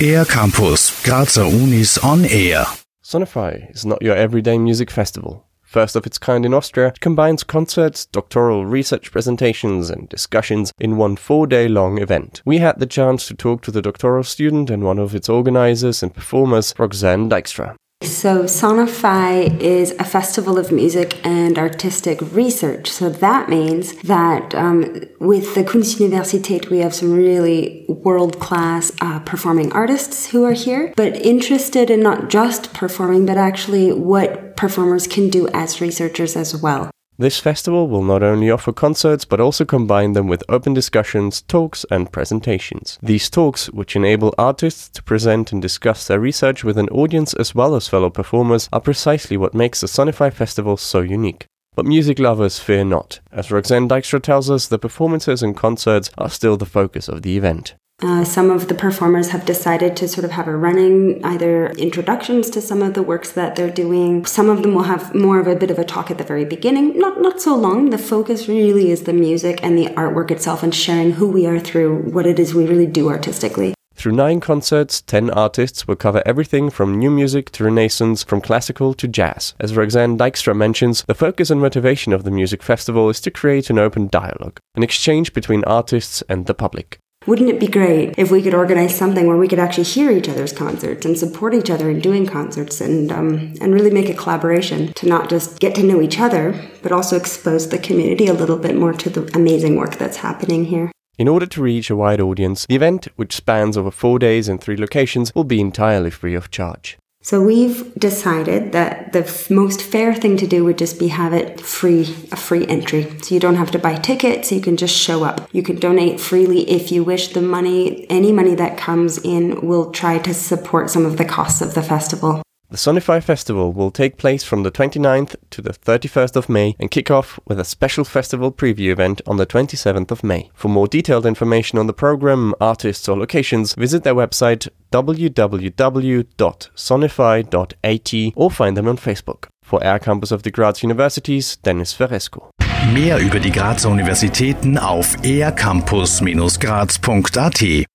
Air Campus, Grazer Unis on Air. Sonify is not your everyday music festival. First of its kind in Austria, it combines concerts, doctoral research presentations, and discussions in one four day long event. We had the chance to talk to the doctoral student and one of its organizers and performers, Roxanne Dykstra. So, Sonify is a festival of music and artistic research. So, that means that um, with the Kunstuniversität, we have some really world class uh, performing artists who are here, but interested in not just performing, but actually what performers can do as researchers as well. This festival will not only offer concerts but also combine them with open discussions, talks, and presentations. These talks, which enable artists to present and discuss their research with an audience as well as fellow performers, are precisely what makes the Sonify Festival so unique. But music lovers fear not. As Roxanne Dykstra tells us, the performances and concerts are still the focus of the event. Uh, some of the performers have decided to sort of have a running either introductions to some of the works that they're doing. Some of them will have more of a bit of a talk at the very beginning, not not so long. The focus really is the music and the artwork itself and sharing who we are through what it is we really do artistically. Through nine concerts, ten artists will cover everything from new music to Renaissance, from classical to jazz. As Roxanne Dykstra mentions, the focus and motivation of the music festival is to create an open dialogue, an exchange between artists and the public. Wouldn't it be great if we could organize something where we could actually hear each other's concerts and support each other in doing concerts and um, and really make a collaboration to not just get to know each other, but also expose the community a little bit more to the amazing work that's happening here. In order to reach a wide audience, the event, which spans over four days and three locations, will be entirely free of charge. So we've decided that the f- most fair thing to do would just be have it free, a free entry. So you don't have to buy tickets, you can just show up. You can donate freely if you wish. The money, any money that comes in will try to support some of the costs of the festival. The Sonify Festival will take place from the 29th to the 31st of May and kick off with a special festival preview event on the 27th of May. For more detailed information on the program, artists or locations, visit their website www.sonify.at or find them on Facebook. For Air Campus of the Graz Universities, Dennis Veresco. Mehr über die Grazer Universitäten auf aircampus-graz.at